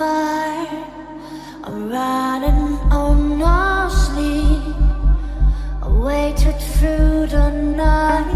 far. I'm riding on no sleep. I waited through the night.